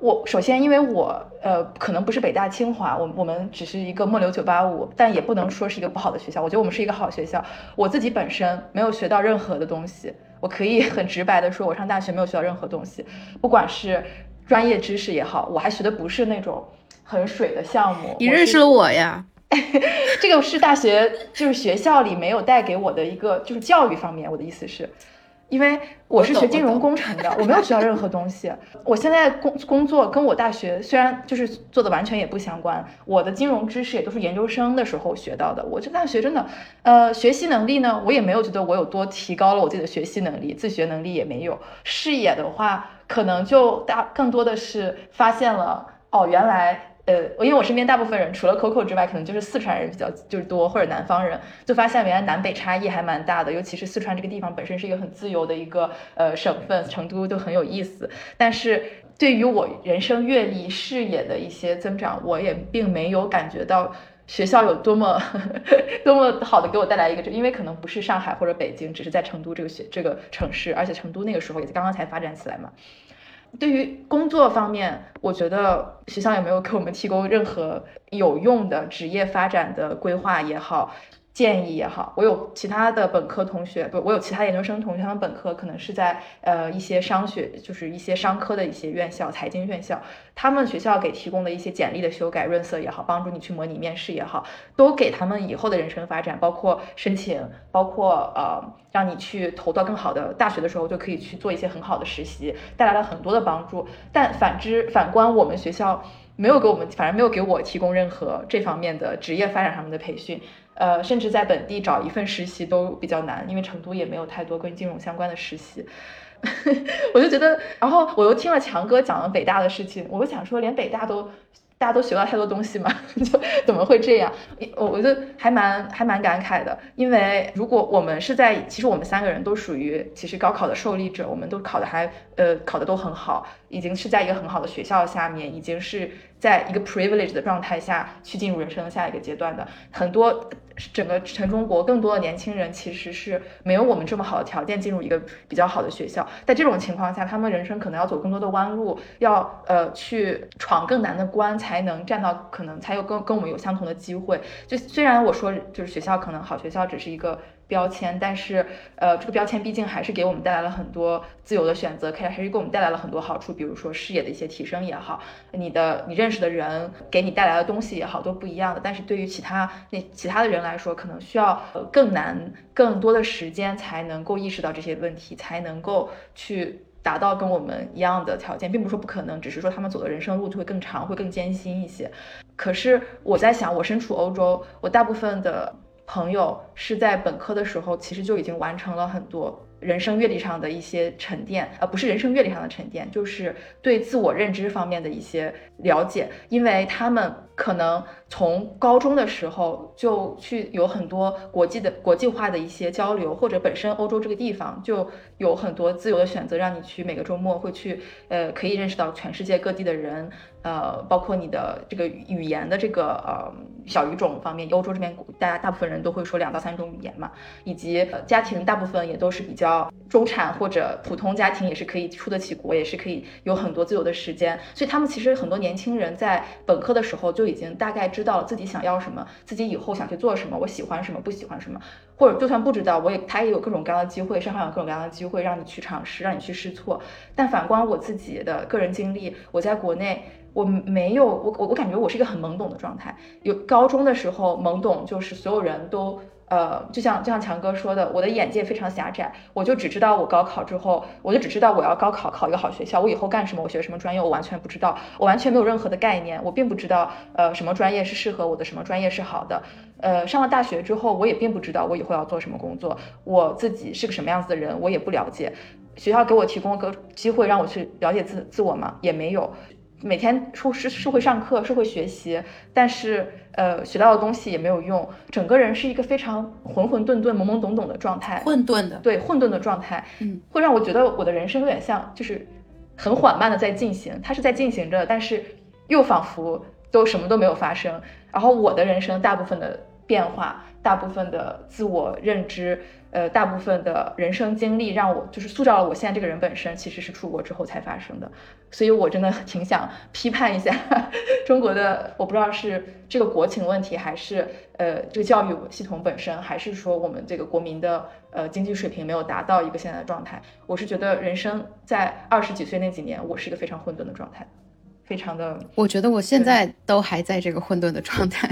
我首先因为我呃可能不是北大清华，我我们只是一个末流九八五，但也不能说是一个不好的学校。我觉得我们是一个好学校。我自己本身没有学到任何的东西。我可以很直白的说，我上大学没有学到任何东西，不管是专业知识也好，我还学的不是那种很水的项目。你认识了我呀？这个是大学，就是学校里没有带给我的一个，就是教育方面。我的意思是。因为我是学金融工程的，我没有学到任何东西。我现在工工作跟我大学虽然就是做的完全也不相关，我的金融知识也都是研究生的时候学到的。我这大学真的，呃，学习能力呢，我也没有觉得我有多提高了我自己的学习能力，自学能力也没有。视野的话，可能就大更多的是发现了，哦，原来。呃，因为我身边大部分人除了 Coco 之外，可能就是四川人比较就是多，或者南方人，就发现原来南北差异还蛮大的。尤其是四川这个地方本身是一个很自由的一个呃省份，成都就很有意思。但是对于我人生阅历、视野的一些增长，我也并没有感觉到学校有多么 多么好的给我带来一个，就因为可能不是上海或者北京，只是在成都这个学这个城市，而且成都那个时候也刚刚才发展起来嘛。对于工作方面，我觉得学校也没有给我们提供任何有用的职业发展的规划也好。建议也好，我有其他的本科同学，不，我有其他研究生同学，他们本科可能是在呃一些商学，就是一些商科的一些院校、财经院校，他们学校给提供的一些简历的修改、润色也好，帮助你去模拟面试也好，都给他们以后的人生发展，包括申请，包括呃让你去投到更好的大学的时候，就可以去做一些很好的实习，带来了很多的帮助。但反之，反观我们学校没有给我们，反正没有给我提供任何这方面的职业发展上面的培训。呃，甚至在本地找一份实习都比较难，因为成都也没有太多跟金融相关的实习。我就觉得，然后我又听了强哥讲了北大的事情，我就想说，连北大都。大家都学到太多东西嘛，就怎么会这样？我我就还蛮还蛮感慨的，因为如果我们是在，其实我们三个人都属于其实高考的受力者，我们都考的还呃考的都很好，已经是在一个很好的学校下面，已经是在一个 privilege 的状态下去进入人生的下一个阶段的。很多整个全中国更多的年轻人其实是没有我们这么好的条件进入一个比较好的学校，在这种情况下，他们人生可能要走更多的弯路，要呃去闯更难的关。才能站到可能才有跟跟我们有相同的机会。就虽然我说就是学校可能好学校只是一个标签，但是呃这个标签毕竟还是给我们带来了很多自由的选择，可以还是给我们带来了很多好处。比如说视野的一些提升也好，你的你认识的人给你带来的东西也好都不一样的。但是对于其他那其他的人来说，可能需要呃更难更多的时间才能够意识到这些问题，才能够去。达到跟我们一样的条件，并不是说不可能，只是说他们走的人生路就会更长，会更艰辛一些。可是我在想，我身处欧洲，我大部分的朋友是在本科的时候，其实就已经完成了很多。人生阅历上的一些沉淀，而不是人生阅历上的沉淀，就是对自我认知方面的一些了解，因为他们可能从高中的时候就去有很多国际的国际化的一些交流，或者本身欧洲这个地方就有很多自由的选择，让你去每个周末会去，呃，可以认识到全世界各地的人。呃，包括你的这个语言的这个呃小语种方面，欧洲这边大家大部分人都会说两到三种语言嘛，以及家庭大部分也都是比较中产或者普通家庭，也是可以出得起国，也是可以有很多自由的时间，所以他们其实很多年轻人在本科的时候就已经大概知道自己想要什么，自己以后想去做什么，我喜欢什么，不喜欢什么，或者就算不知道，我也他也有各种各样的机会，上海有各种各样的机会让你去尝试，让你去试错。但反观我自己的个人经历，我在国内。我没有，我我我感觉我是一个很懵懂的状态。有高中的时候懵懂，就是所有人都，呃，就像就像强哥说的，我的眼界非常狭窄，我就只知道我高考之后，我就只知道我要高考考一个好学校，我以后干什么，我学什么专业，我完全不知道，我完全没有任何的概念，我并不知道，呃，什么专业是适合我的，什么专业是好的。呃，上了大学之后，我也并不知道我以后要做什么工作，我自己是个什么样子的人，我也不了解。学校给我提供个机会让我去了解自自我吗？也没有。每天出是是会上课，是会学习，但是呃学到的东西也没有用，整个人是一个非常混混沌沌、懵懵懂懂的状态，混沌的，对混沌的状态，嗯，会让我觉得我的人生有点像，就是很缓慢的在进行，它是在进行着，但是又仿佛都什么都没有发生，然后我的人生大部分的变化，大部分的自我认知。呃，大部分的人生经历让我就是塑造了我现在这个人本身，其实是出国之后才发生的，所以我真的挺想批判一下 中国的，我不知道是这个国情问题，还是呃这个教育系统本身，还是说我们这个国民的呃经济水平没有达到一个现在的状态。我是觉得人生在二十几岁那几年，我是一个非常混沌的状态，非常的。我觉得我现在都还在这个混沌的状态，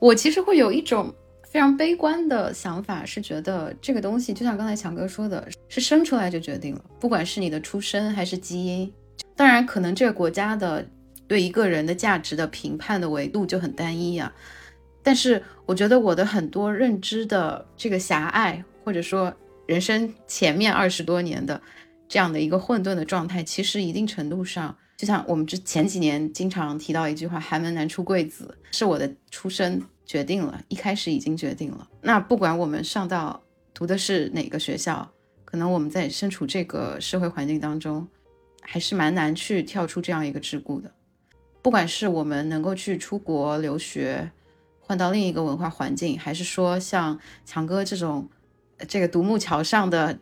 我其实会有一种。非常悲观的想法是觉得这个东西就像刚才强哥说的，是生出来就决定了，不管是你的出身还是基因。当然，可能这个国家的对一个人的价值的评判的维度就很单一啊。但是我觉得我的很多认知的这个狭隘，或者说人生前面二十多年的这样的一个混沌的状态，其实一定程度上，就像我们之前几年经常提到一句话：“寒门难出贵子”，是我的出身。决定了，一开始已经决定了。那不管我们上到读的是哪个学校，可能我们在身处这个社会环境当中，还是蛮难去跳出这样一个桎梏的。不管是我们能够去出国留学，换到另一个文化环境，还是说像强哥这种这个独木桥上的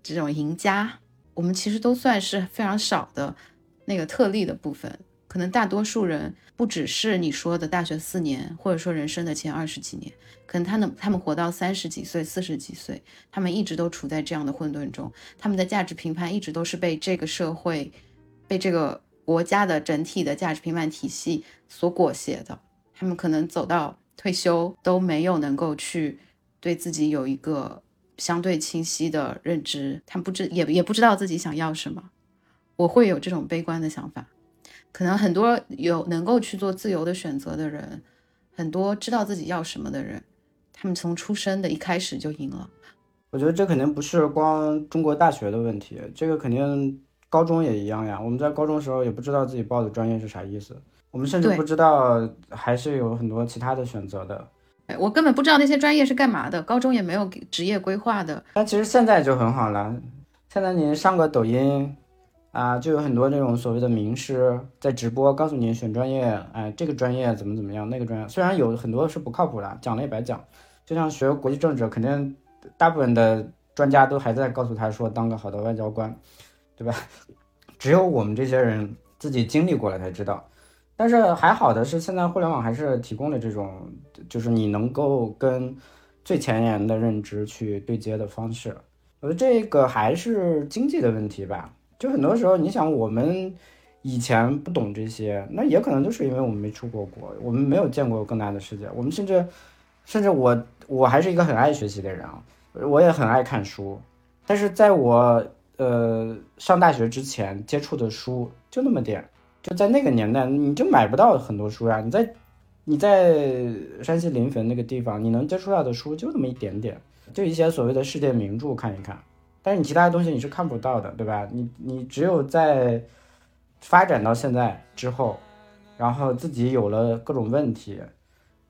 这种赢家，我们其实都算是非常少的那个特例的部分。可能大多数人不只是你说的大学四年，或者说人生的前二十几年，可能他们他们活到三十几岁、四十几岁，他们一直都处在这样的混沌中，他们的价值评判一直都是被这个社会、被这个国家的整体的价值评判体系所裹挟的。他们可能走到退休都没有能够去对自己有一个相对清晰的认知，他们不知也也不知道自己想要什么。我会有这种悲观的想法。可能很多有能够去做自由的选择的人，很多知道自己要什么的人，他们从出生的一开始就赢了。我觉得这肯定不是光中国大学的问题，这个肯定高中也一样呀。我们在高中时候也不知道自己报的专业是啥意思，我们甚至不知道还是有很多其他的选择的。我根本不知道那些专业是干嘛的，高中也没有职业规划的。但其实现在就很好了，现在你上个抖音。啊，就有很多那种所谓的名师在直播，告诉你选专业，哎，这个专业怎么怎么样，那个专业虽然有很多是不靠谱的，讲了也白讲。就像学国际政治，肯定大部分的专家都还在告诉他说，当个好的外交官，对吧？只有我们这些人自己经历过了才知道。但是还好的是，现在互联网还是提供了这种，就是你能够跟最前沿的认知去对接的方式。我觉得这个还是经济的问题吧。就很多时候，你想我们以前不懂这些，那也可能就是因为我们没出过国，我们没有见过更大的世界。我们甚至，甚至我我还是一个很爱学习的人啊，我也很爱看书。但是在我呃上大学之前接触的书就那么点，就在那个年代你就买不到很多书呀。你在你在山西临汾那个地方，你能接触到的书就那么一点点，就一些所谓的世界名著看一看。但是你其他的东西你是看不到的，对吧？你你只有在发展到现在之后，然后自己有了各种问题，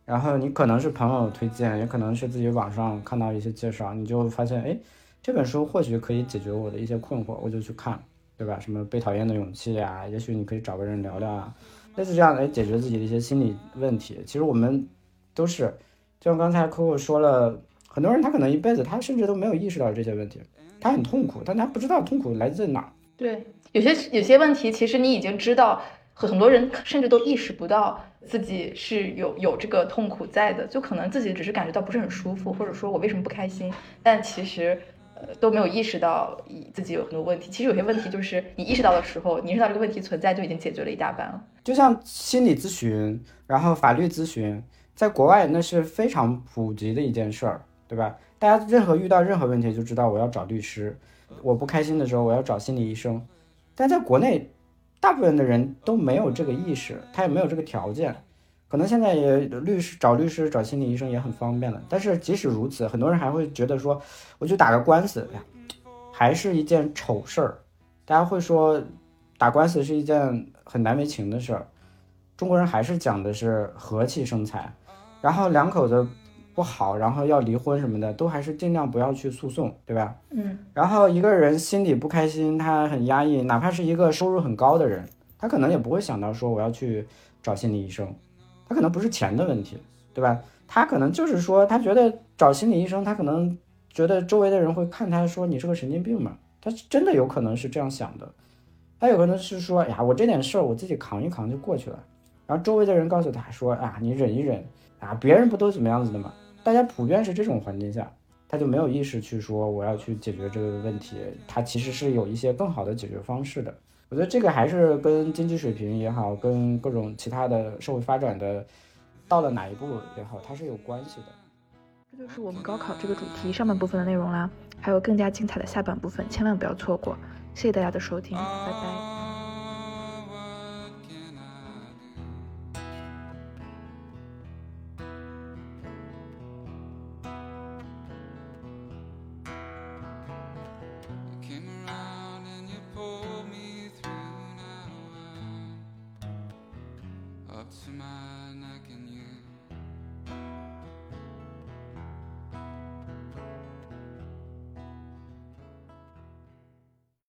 然后你可能是朋友推荐，也可能是自己网上看到一些介绍，你就发现，哎，这本书或许可以解决我的一些困惑，我就去看，对吧？什么被讨厌的勇气啊，也许你可以找个人聊聊啊，类似这样来解决自己的一些心理问题。其实我们都是，就像刚才 Coco 说了，很多人他可能一辈子他甚至都没有意识到这些问题。他很痛苦，但他不知道痛苦来自哪。对，有些有些问题，其实你已经知道，很多人甚至都意识不到自己是有有这个痛苦在的，就可能自己只是感觉到不是很舒服，或者说我为什么不开心，但其实呃都没有意识到自己有很多问题。其实有些问题就是你意识到的时候，你意识到这个问题存在，就已经解决了一大半了。就像心理咨询，然后法律咨询，在国外那是非常普及的一件事儿，对吧？大家任何遇到任何问题就知道我要找律师，我不开心的时候我要找心理医生。但在国内，大部分的人都没有这个意识，他也没有这个条件。可能现在也律师找律师找心理医生也很方便了。但是即使如此，很多人还会觉得说，我去打个官司呀，还是一件丑事儿。大家会说，打官司是一件很难为情的事儿。中国人还是讲的是和气生财，然后两口子。不好，然后要离婚什么的，都还是尽量不要去诉讼，对吧？嗯。然后一个人心里不开心，他很压抑，哪怕是一个收入很高的人，他可能也不会想到说我要去找心理医生，他可能不是钱的问题，对吧？他可能就是说，他觉得找心理医生，他可能觉得周围的人会看他说你是个神经病嘛，他真的有可能是这样想的，他有可能是说呀，我这点事儿我自己扛一扛就过去了，然后周围的人告诉他说啊，你忍一忍啊，别人不都怎么样子的吗？大家普遍是这种环境下，他就没有意识去说我要去解决这个问题，他其实是有一些更好的解决方式的。我觉得这个还是跟经济水平也好，跟各种其他的社会发展的到了哪一步也好，它是有关系的。这就是我们高考这个主题上半部分的内容啦，还有更加精彩的下半部分，千万不要错过。谢谢大家的收听，拜拜。